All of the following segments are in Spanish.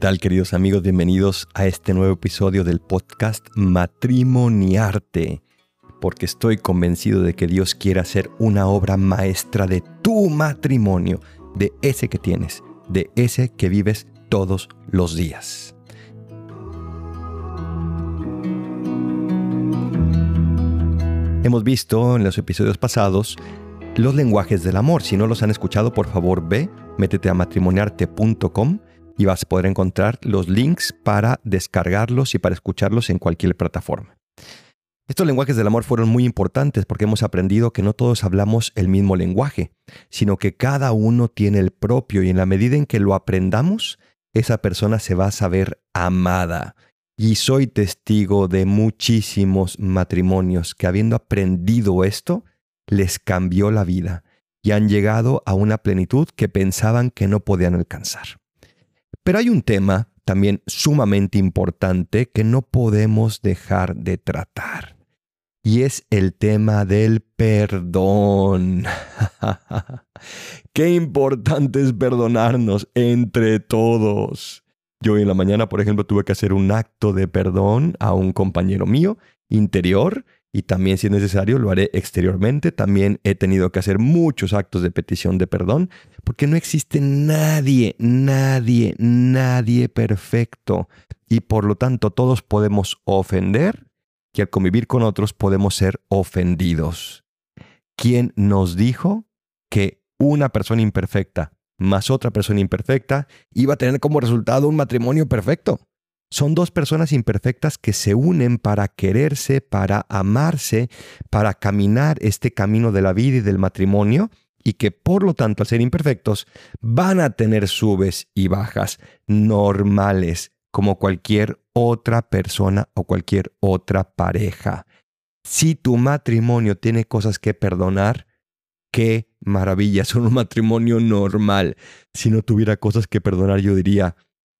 tal queridos amigos? Bienvenidos a este nuevo episodio del podcast Matrimoniarte, porque estoy convencido de que Dios quiere hacer una obra maestra de tu matrimonio, de ese que tienes, de ese que vives todos los días. Hemos visto en los episodios pasados los lenguajes del amor. Si no los han escuchado, por favor ve, métete a matrimoniarte.com y vas a poder encontrar los links para descargarlos y para escucharlos en cualquier plataforma. Estos lenguajes del amor fueron muy importantes porque hemos aprendido que no todos hablamos el mismo lenguaje, sino que cada uno tiene el propio y en la medida en que lo aprendamos, esa persona se va a saber amada. Y soy testigo de muchísimos matrimonios que habiendo aprendido esto, les cambió la vida y han llegado a una plenitud que pensaban que no podían alcanzar. Pero hay un tema también sumamente importante que no podemos dejar de tratar. Y es el tema del perdón. Qué importante es perdonarnos entre todos. Yo en la mañana, por ejemplo, tuve que hacer un acto de perdón a un compañero mío interior y también si es necesario lo haré exteriormente. También he tenido que hacer muchos actos de petición de perdón porque no existe nadie, nadie, nadie perfecto y por lo tanto todos podemos ofender y al convivir con otros podemos ser ofendidos. ¿Quién nos dijo que una persona imperfecta más otra persona imperfecta iba a tener como resultado un matrimonio perfecto? Son dos personas imperfectas que se unen para quererse, para amarse, para caminar este camino de la vida y del matrimonio y que por lo tanto al ser imperfectos van a tener subes y bajas normales como cualquier otra persona o cualquier otra pareja. Si tu matrimonio tiene cosas que perdonar, qué maravilla, son un matrimonio normal. Si no tuviera cosas que perdonar, yo diría,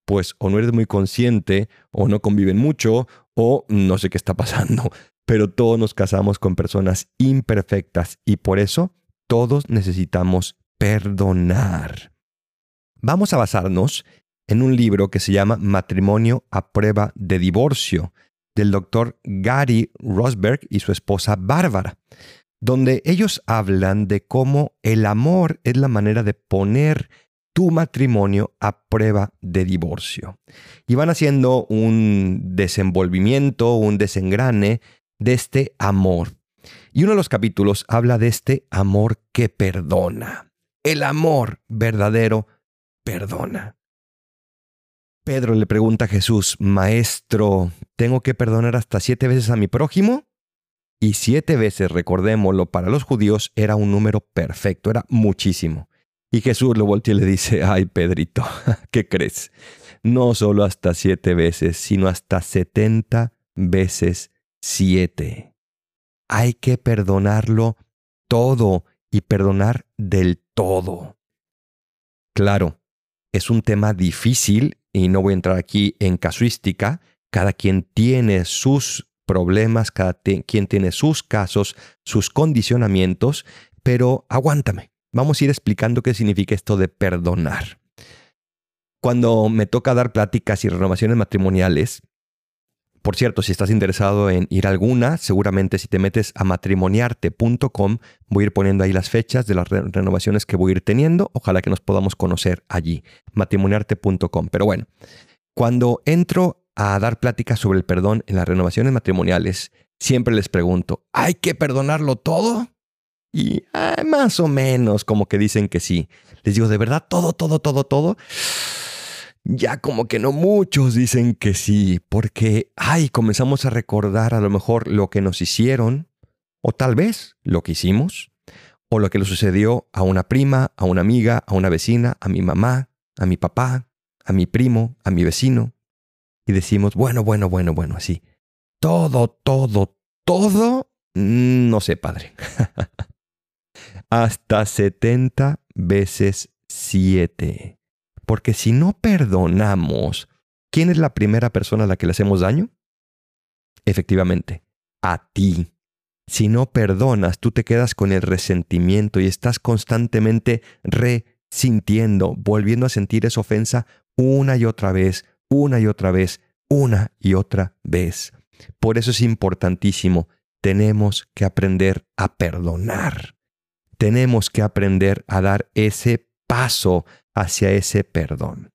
pues o no eres muy consciente, o no conviven mucho, o no sé qué está pasando. Pero todos nos casamos con personas imperfectas y por eso todos necesitamos perdonar. Vamos a basarnos en un libro que se llama Matrimonio a prueba de divorcio, del doctor Gary Rosberg y su esposa Bárbara, donde ellos hablan de cómo el amor es la manera de poner tu matrimonio a prueba de divorcio. Y van haciendo un desenvolvimiento, un desengrane de este amor. Y uno de los capítulos habla de este amor que perdona. El amor verdadero perdona. Pedro le pregunta a Jesús, Maestro, ¿tengo que perdonar hasta siete veces a mi prójimo? Y siete veces, recordémoslo, para los judíos era un número perfecto, era muchísimo. Y Jesús lo voltea y le dice, ay Pedrito, ¿qué crees? No solo hasta siete veces, sino hasta setenta veces siete. Hay que perdonarlo todo y perdonar del todo. Claro, es un tema difícil y no voy a entrar aquí en casuística. Cada quien tiene sus problemas, cada quien tiene sus casos, sus condicionamientos, pero aguántame vamos a ir explicando qué significa esto de perdonar. Cuando me toca dar pláticas y renovaciones matrimoniales, por cierto, si estás interesado en ir a alguna, seguramente si te metes a matrimoniarte.com, voy a ir poniendo ahí las fechas de las renovaciones que voy a ir teniendo. Ojalá que nos podamos conocer allí, matrimoniarte.com. Pero bueno, cuando entro a dar pláticas sobre el perdón en las renovaciones matrimoniales, siempre les pregunto, ¿hay que perdonarlo todo? Y ah, más o menos como que dicen que sí. Les digo, de verdad, todo, todo, todo, todo. Ya como que no muchos dicen que sí, porque, ay, comenzamos a recordar a lo mejor lo que nos hicieron, o tal vez lo que hicimos, o lo que le sucedió a una prima, a una amiga, a una vecina, a mi mamá, a mi papá, a mi primo, a mi vecino. Y decimos, bueno, bueno, bueno, bueno, así. Todo, todo, todo, mm, no sé, padre. hasta 70 veces 7. Porque si no perdonamos, ¿quién es la primera persona a la que le hacemos daño? Efectivamente, a ti. Si no perdonas, tú te quedas con el resentimiento y estás constantemente resintiendo, volviendo a sentir esa ofensa una y otra vez, una y otra vez, una y otra vez. Por eso es importantísimo, tenemos que aprender a perdonar. Tenemos que aprender a dar ese paso hacia ese perdón.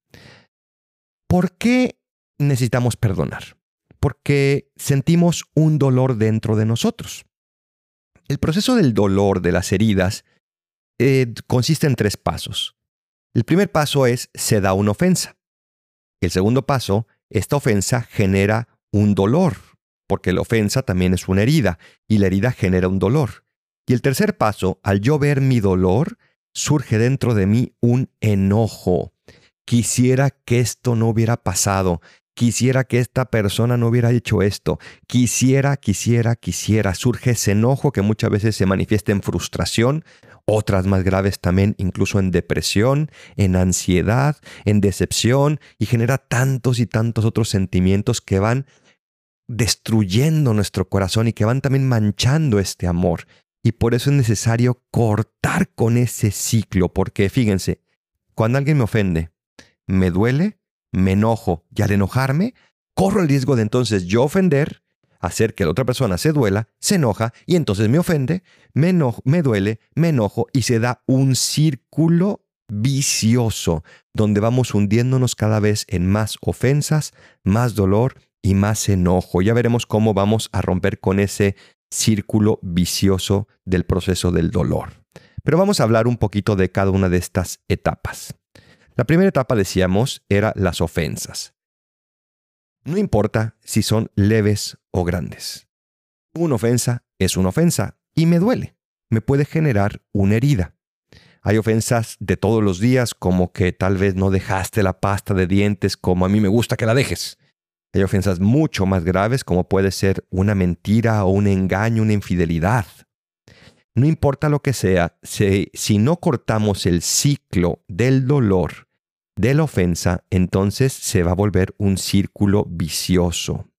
¿Por qué necesitamos perdonar? Porque sentimos un dolor dentro de nosotros. El proceso del dolor de las heridas eh, consiste en tres pasos. El primer paso es se da una ofensa. El segundo paso, esta ofensa genera un dolor, porque la ofensa también es una herida y la herida genera un dolor. Y el tercer paso, al yo ver mi dolor, surge dentro de mí un enojo. Quisiera que esto no hubiera pasado. Quisiera que esta persona no hubiera hecho esto. Quisiera, quisiera, quisiera. Surge ese enojo que muchas veces se manifiesta en frustración, otras más graves también incluso en depresión, en ansiedad, en decepción y genera tantos y tantos otros sentimientos que van destruyendo nuestro corazón y que van también manchando este amor. Y por eso es necesario cortar con ese ciclo, porque fíjense, cuando alguien me ofende, me duele, me enojo y al enojarme, corro el riesgo de entonces yo ofender, hacer que la otra persona se duela, se enoja y entonces me ofende, me, me duele, me enojo y se da un círculo vicioso donde vamos hundiéndonos cada vez en más ofensas, más dolor y más enojo. Ya veremos cómo vamos a romper con ese círculo vicioso del proceso del dolor. Pero vamos a hablar un poquito de cada una de estas etapas. La primera etapa, decíamos, era las ofensas. No importa si son leves o grandes. Una ofensa es una ofensa y me duele. Me puede generar una herida. Hay ofensas de todos los días como que tal vez no dejaste la pasta de dientes como a mí me gusta que la dejes. Hay ofensas mucho más graves como puede ser una mentira o un engaño, una infidelidad. No importa lo que sea, si, no cortamos el ciclo del dolor, de la ofensa, entonces se va a volver un círculo vicioso.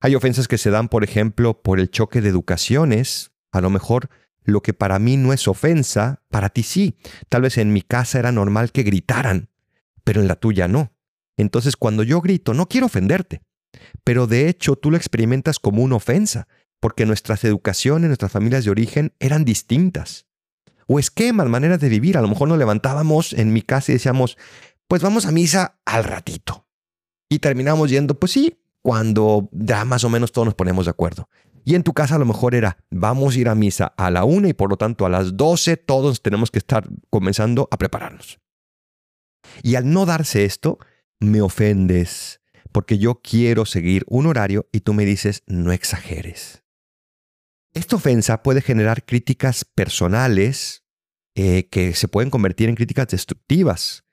Hay ofensas que se dan, por ejemplo, por el choque de educaciones. A lo mejor lo que para mí no es ofensa, para ti sí. Tal vez en mi casa era normal que gritaran, pero en la tuya no. Entonces cuando yo grito, no quiero ofenderte, pero de hecho tú lo experimentas como una ofensa, porque nuestras educaciones, nuestras familias de origen eran distintas. O esquemas, maneras de vivir. A lo mejor nos levantábamos en mi casa y decíamos, pues vamos a misa al ratito. Y terminamos yendo, pues sí, cuando ya más o menos todos nos ponemos de acuerdo. Y en tu casa a lo mejor era, vamos a ir a misa a la una y por lo tanto a las doce todos tenemos que estar comenzando a prepararnos. Y al no darse esto, me ofendes, porque yo quiero seguir un horario y tú me dices, no exageres. Esta ofensa puede generar críticas personales eh, que se pueden convertir en críticas destructivas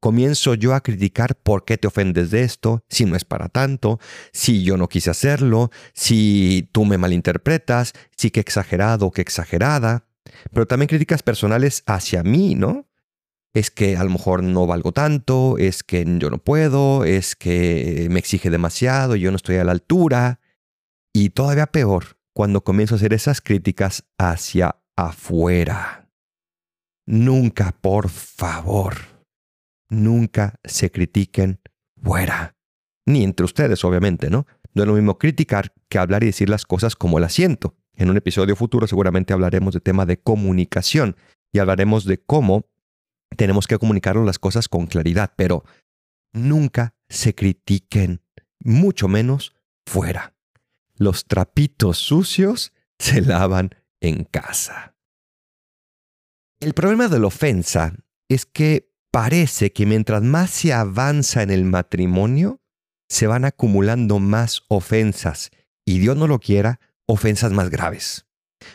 comienzo yo a criticar por qué te ofendes de esto, si no es para tanto, si yo no quise hacerlo, si tú me malinterpretas, si que exagerado o que exagerada, pero también críticas personales hacia mí, ¿no? Es que a lo mejor no valgo tanto, es que yo no puedo, es que me exige demasiado, yo no estoy a la altura. Y todavía peor, cuando comienzo a hacer esas críticas hacia afuera. Nunca, por favor, nunca se critiquen fuera. Ni entre ustedes, obviamente, ¿no? No es lo mismo criticar que hablar y decir las cosas como las siento. En un episodio futuro seguramente hablaremos de tema de comunicación y hablaremos de cómo tenemos que comunicar las cosas con claridad, pero nunca se critiquen, mucho menos fuera. Los trapitos sucios se lavan en casa. El problema de la ofensa es que parece que mientras más se avanza en el matrimonio, se van acumulando más ofensas, y Dios no lo quiera, ofensas más graves,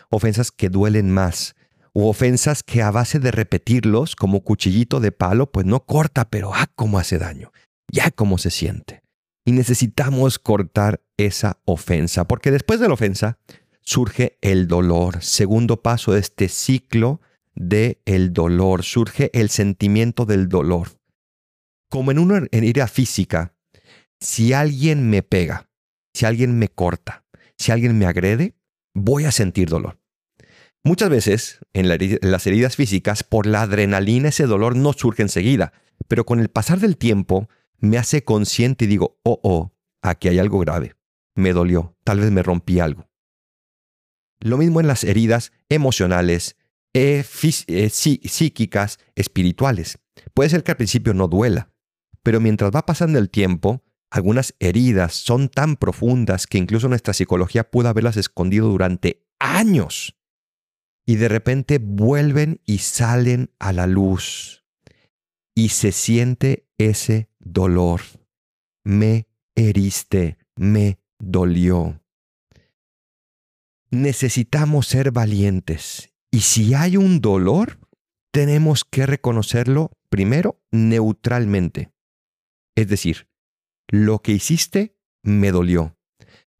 ofensas que duelen más, o ofensas que a base de repetirlos como cuchillito de palo, pues no corta, pero ah, cómo hace daño, ya cómo se siente. Y necesitamos cortar esa ofensa, porque después de la ofensa surge el dolor, segundo paso de este ciclo de el dolor, surge el sentimiento del dolor. Como en una herida física, si alguien me pega, si alguien me corta, si alguien me agrede, voy a sentir dolor. Muchas veces, en, las heridas físicas, por la adrenalina ese dolor no surge enseguida, pero con el pasar del tiempo me hace consciente y digo, oh, oh, aquí hay algo grave. Me dolió, tal vez me rompí algo. Lo mismo en las heridas emocionales, eh, eh, psíquicas, espirituales. Puede ser que al principio no duela, pero mientras va pasando el tiempo, algunas heridas son tan profundas que incluso nuestra psicología pudo haberlas escondido durante años. Y de repente vuelven y salen a la luz. Y se siente ese dolor. Me heriste, me dolió. Necesitamos ser valientes. Y si hay un dolor, tenemos que reconocerlo primero neutralmente. Es decir, lo que hiciste me dolió.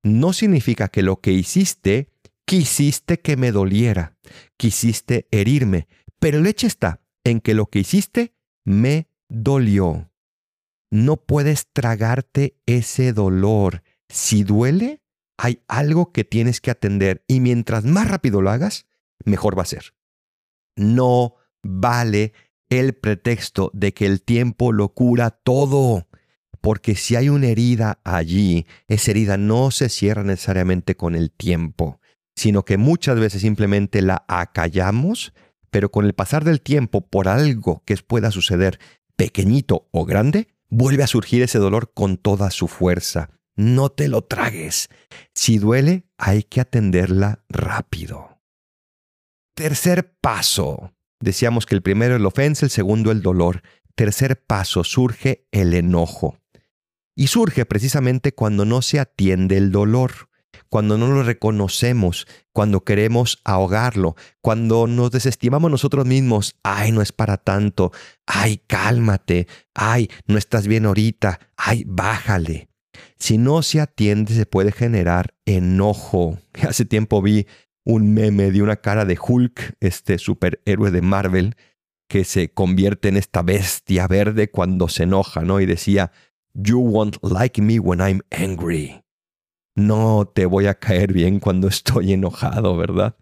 No significa que lo que hiciste quisiste que me doliera, quisiste herirme, pero el hecho está en que lo que hiciste me dolió. No puedes tragarte ese dolor. Si duele, hay algo que tienes que atender y mientras más rápido lo hagas, mejor va a ser. No vale el pretexto de que el tiempo lo cura todo. Porque si hay una herida allí, esa herida no se cierra necesariamente con el tiempo, sino que muchas veces simplemente la acallamos, pero con el pasar del tiempo, por algo que pueda suceder, pequeñito o grande, vuelve a surgir ese dolor con toda su fuerza. No te lo tragues. Si duele, hay que atenderla rápido. Tercer paso. Decíamos que el primero es la ofensa, el segundo el dolor. Tercer paso, surge el enojo. Y surge precisamente cuando no se atiende el dolor, cuando no lo reconocemos, cuando queremos ahogarlo, cuando nos desestimamos nosotros mismos. Ay, no es para tanto. Ay, cálmate. Ay, no estás bien ahorita. Ay, bájale. Si no se atiende, se puede generar enojo. Hace tiempo vi un meme de una cara de Hulk, este superhéroe de Marvel, que se convierte en esta bestia verde cuando se enoja, ¿no? Y decía, You won't like me when I'm angry. No te voy a caer bien cuando estoy enojado, ¿verdad?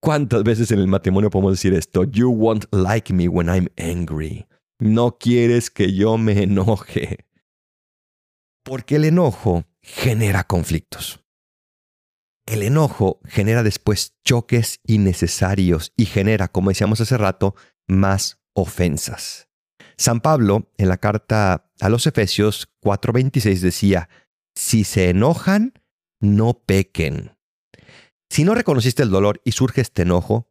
¿Cuántas veces en el matrimonio podemos decir esto? You won't like me when I'm angry. No quieres que yo me enoje. Porque el enojo genera conflictos. El enojo genera después choques innecesarios y genera, como decíamos hace rato, más ofensas. San Pablo, en la carta a los Efesios 4:26, decía, si se enojan, no pequen. Si no reconociste el dolor y surge este enojo,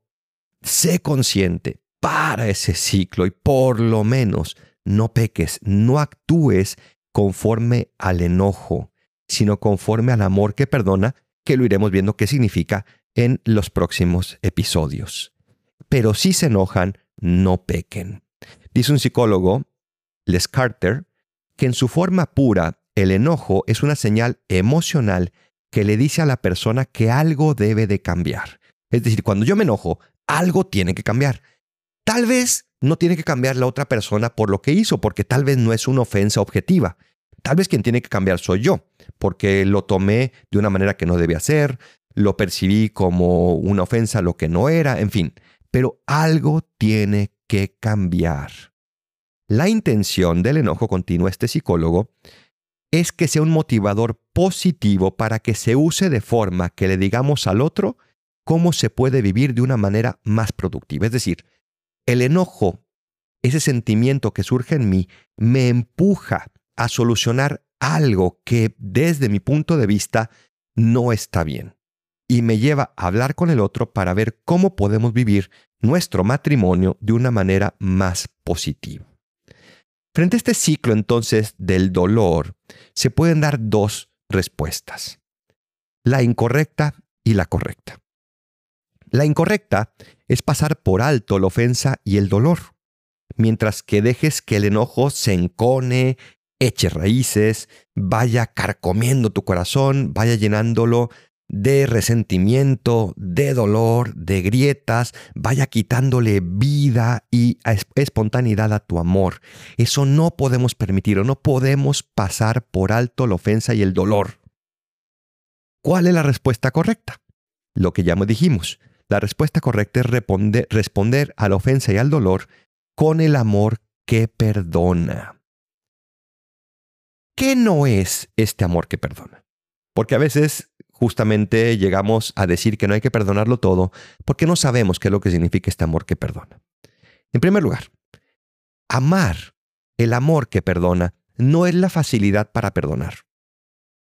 sé consciente, para ese ciclo y por lo menos no peques, no actúes conforme al enojo, sino conforme al amor que perdona que lo iremos viendo qué significa en los próximos episodios. Pero si se enojan, no pequen. Dice un psicólogo, Les Carter, que en su forma pura, el enojo es una señal emocional que le dice a la persona que algo debe de cambiar. Es decir, cuando yo me enojo, algo tiene que cambiar. Tal vez no tiene que cambiar la otra persona por lo que hizo, porque tal vez no es una ofensa objetiva. Tal vez quien tiene que cambiar soy yo, porque lo tomé de una manera que no debía ser, lo percibí como una ofensa, lo que no era, en fin. Pero algo tiene que cambiar. La intención del enojo continuo, este psicólogo, es que sea un motivador positivo para que se use de forma que le digamos al otro cómo se puede vivir de una manera más productiva. Es decir, el enojo, ese sentimiento que surge en mí, me empuja a solucionar algo que desde mi punto de vista no está bien. Y me lleva a hablar con el otro para ver cómo podemos vivir nuestro matrimonio de una manera más positiva. Frente a este ciclo entonces del dolor, se pueden dar dos respuestas. La incorrecta y la correcta. La incorrecta es pasar por alto la ofensa y el dolor, mientras que dejes que el enojo se encone, eche raíces, vaya carcomiendo tu corazón, vaya llenándolo de resentimiento, de dolor, de grietas, vaya quitándole vida y espontaneidad a tu amor. Eso no podemos permitirlo, no podemos pasar por alto la ofensa y el dolor. ¿Cuál es la respuesta correcta? Lo que ya me dijimos, La respuesta correcta es responder, responder a la ofensa y al dolor con el amor que perdona. ¿Qué no es este amor que perdona? Porque a veces justamente llegamos a decir que no hay que perdonarlo todo porque no sabemos qué es lo que significa este amor que perdona. En primer lugar, amar, el amor que perdona, no es la facilidad para perdonar.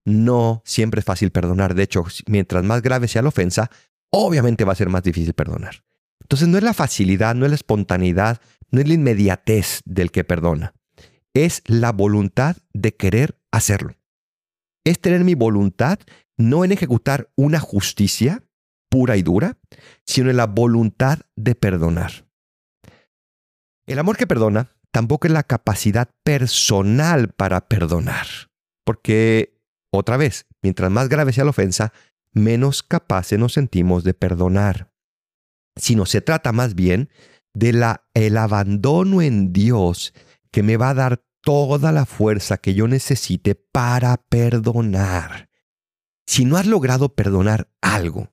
No siempre es fácil perdonar. De hecho, mientras más grave sea la ofensa, obviamente va a ser más difícil perdonar. Entonces no es la facilidad, no es la espontaneidad, no es la inmediatez del que perdona. Es la voluntad de querer hacerlo. Es tener mi voluntad no en ejecutar una justicia pura y dura, sino en la voluntad de perdonar. El amor que perdona tampoco es la capacidad personal para perdonar, porque, otra vez, mientras más grave sea la ofensa, menos capaces nos sentimos de perdonar, sino se trata más bien de la, el abandono en Dios que me va a dar toda la fuerza que yo necesite para perdonar. Si no has logrado perdonar algo,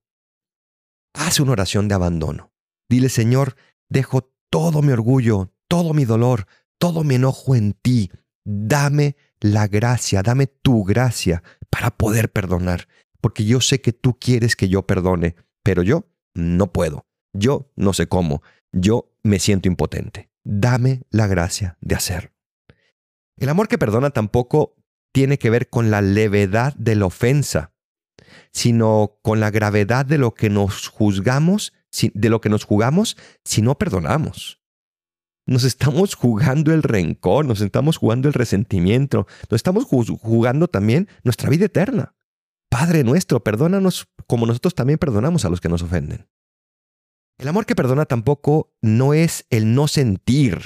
haz una oración de abandono. Dile, Señor, dejo todo mi orgullo, todo mi dolor, todo mi enojo en ti. Dame la gracia, dame tu gracia para poder perdonar, porque yo sé que tú quieres que yo perdone, pero yo no puedo. Yo no sé cómo. Yo me siento impotente. Dame la gracia de hacerlo. El amor que perdona tampoco tiene que ver con la levedad de la ofensa, sino con la gravedad de lo que nos juzgamos, de lo que nos jugamos si no perdonamos. Nos estamos jugando el rencor, nos estamos jugando el resentimiento, nos estamos jugando también nuestra vida eterna. Padre nuestro, perdónanos como nosotros también perdonamos a los que nos ofenden. El amor que perdona tampoco no es el no sentir.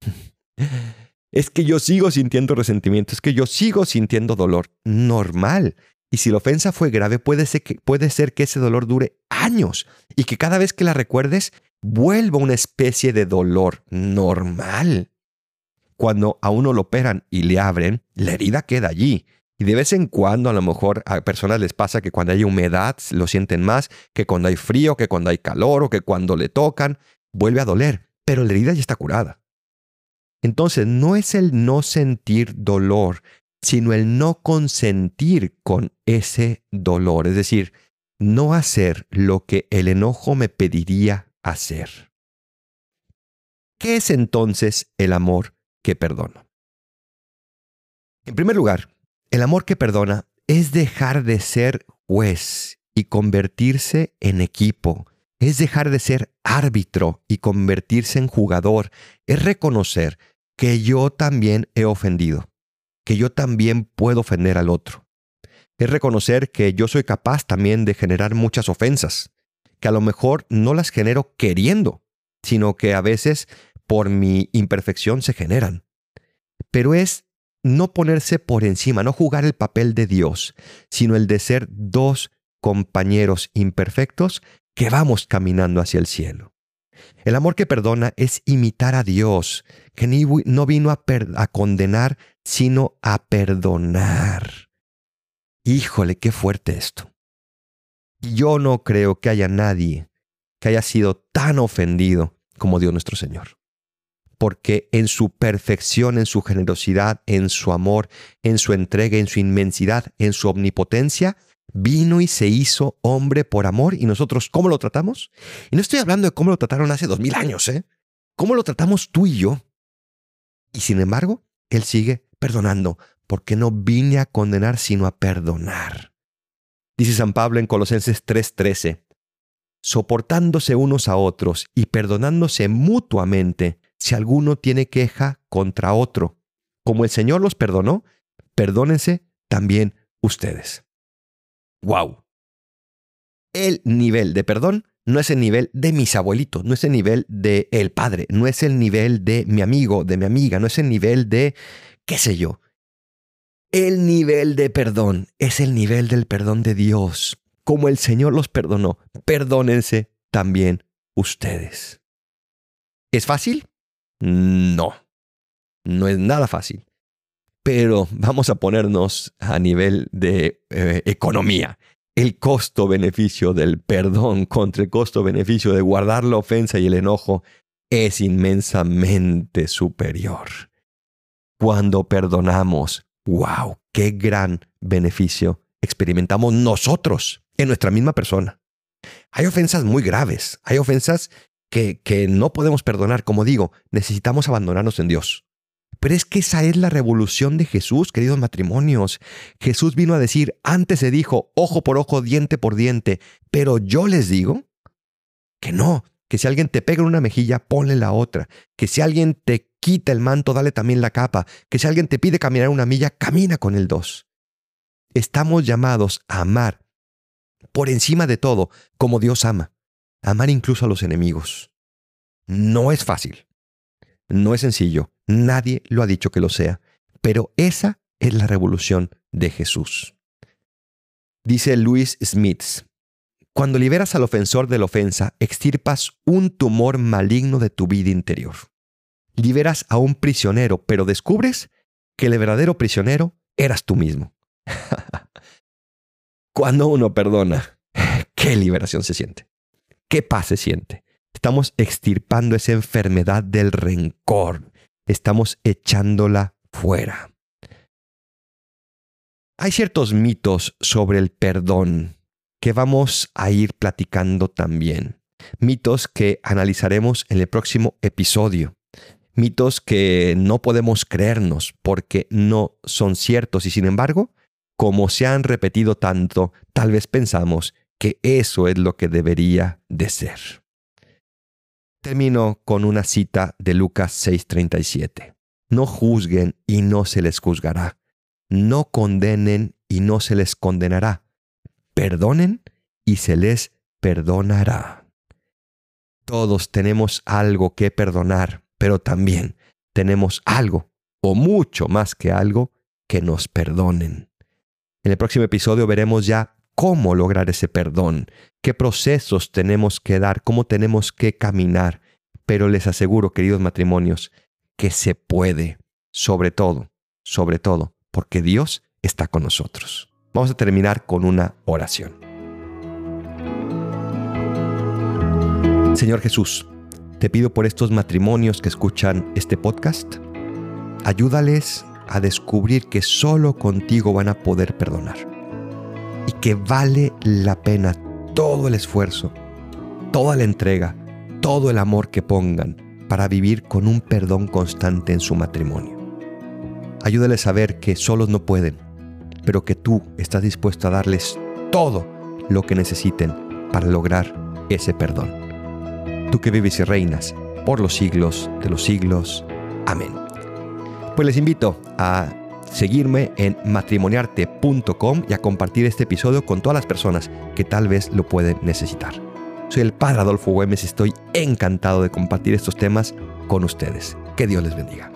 es que yo sigo sintiendo resentimiento, es que yo sigo sintiendo dolor. Normal. Y si la ofensa fue grave, puede ser, que, ese dolor dure años y que cada vez que la recuerdes vuelva una especie de dolor normal. Cuando a uno lo operan y le abren, la herida queda allí. Y de vez en cuando a lo mejor a personas les pasa que cuando hay humedad lo sienten más, que cuando hay frío, que cuando hay calor o que cuando le tocan, vuelve a doler. Pero la herida ya está curada. Entonces, no es el no sentir dolor, sino el no consentir con ese dolor, es decir, no hacer lo que el enojo me pediría hacer. ¿Qué es entonces el amor que perdona? En primer lugar, el amor que perdona es dejar de ser juez y convertirse en equipo, es dejar de ser árbitro y convertirse en jugador, es reconocer que yo también he ofendido, que yo también puedo ofender al otro. Es reconocer que yo soy capaz también de generar muchas ofensas, que a lo mejor no las genero queriendo, sino que a veces por mi imperfección se generan. Pero es no ponerse por encima, no jugar el papel de Dios, sino el de ser dos compañeros imperfectos que vamos caminando hacia el cielo. El amor que perdona es imitar a Dios, que no vino a, a condenar, sino a perdonar. Híjole, qué fuerte esto. Yo no creo que haya nadie que haya sido tan ofendido como Dios nuestro Señor. Porque en su perfección, en su generosidad, en su amor, en su entrega, en su inmensidad, en su omnipotencia, vino y se hizo hombre por amor y nosotros, ¿cómo lo tratamos? Y no estoy hablando de cómo lo trataron hace dos mil años, ¿eh? ¿Cómo lo tratamos tú y yo? Y sin embargo, Él sigue perdonando, porque no vine a condenar, sino a perdonar. Dice San Pablo en Colosenses 3:13, soportándose unos a otros y perdonándose mutuamente si alguno tiene queja contra otro. Como el Señor los perdonó, perdónense también ustedes. ¡Wow! El nivel de perdón no es el nivel de mis abuelitos, no es el nivel de el padre, no es el nivel de mi amigo, de mi amiga, no es el nivel de qué sé yo. El nivel de perdón es el nivel del perdón de Dios. Como el Señor los perdonó, perdónense también ustedes. ¿Es fácil? No, no es nada fácil pero vamos a ponernos a nivel de eh, economía. el costo-beneficio del perdón contra el costo-beneficio de guardar la ofensa y el enojo es inmensamente superior. Cuando perdonamos, wow, qué gran beneficio experimentamos nosotros en nuestra misma persona. Hay ofensas muy graves, hay ofensas que, que no podemos perdonar. Como digo, necesitamos abandonarnos en Dios. Pero es que esa es la revolución de Jesús, queridos matrimonios. Jesús vino a decir, antes se dijo, ojo por ojo, diente por diente, pero yo les digo que no, que si alguien te pega en una mejilla, ponle la otra, que si alguien te quita el manto, dale también la capa, que si alguien te pide caminar una milla, camina con el dos. Estamos llamados a amar por encima de todo, como Dios ama, amar incluso a los enemigos. No es fácil, no es sencillo, nadie lo ha dicho que lo sea, pero esa es la revolución de Jesús. Dice Louis Smith, cuando liberas al ofensor de la ofensa, extirpas un tumor maligno de tu vida interior. Liberas a un prisionero, pero descubres que el verdadero prisionero eras tú mismo. Cuando uno perdona, qué liberación se siente, qué paz se siente. Estamos extirpando esa enfermedad del rencor, estamos echándola fuera. Hay ciertos mitos sobre el perdón que vamos a ir platicando también. Mitos que analizaremos en el próximo episodio. Mitos que no podemos creernos porque no son ciertos y sin embargo, como se han repetido tanto, tal vez pensamos que eso es lo que debería de ser. Termino con una cita de Lucas 6:37. No juzguen y no se les juzgará. No condenen y no se les condenará. Perdonen y se les perdonará. Todos tenemos algo que perdonar, pero también tenemos algo, o mucho más que algo, que nos perdonen. En el próximo episodio veremos ya cómo lograr ese perdón, qué procesos tenemos que dar, cómo tenemos que caminar. Pero les aseguro, queridos matrimonios, que se puede, sobre todo, sobre todo, porque Dios está con nosotros. Vamos a terminar con una oración. Señor Jesús, te pido por estos matrimonios que escuchan este podcast, ayúdales a descubrir que solo contigo van a poder perdonar y que vale la pena todo el esfuerzo, toda la entrega, todo el amor que pongan para vivir con un perdón constante en su matrimonio. Ayúdales a ver que solos no pueden, pero que tú estás dispuesto a darles todo lo que necesiten para lograr ese perdón. Tú que vives y reinas por los siglos de los siglos. Amén. Pues les invito a seguirme en matrimoniarte.com y a compartir este episodio con todas las personas que tal vez lo pueden necesitar. Soy el padre Adolfo Güemes y estoy encantado de compartir estos temas con ustedes. Que Dios les bendiga.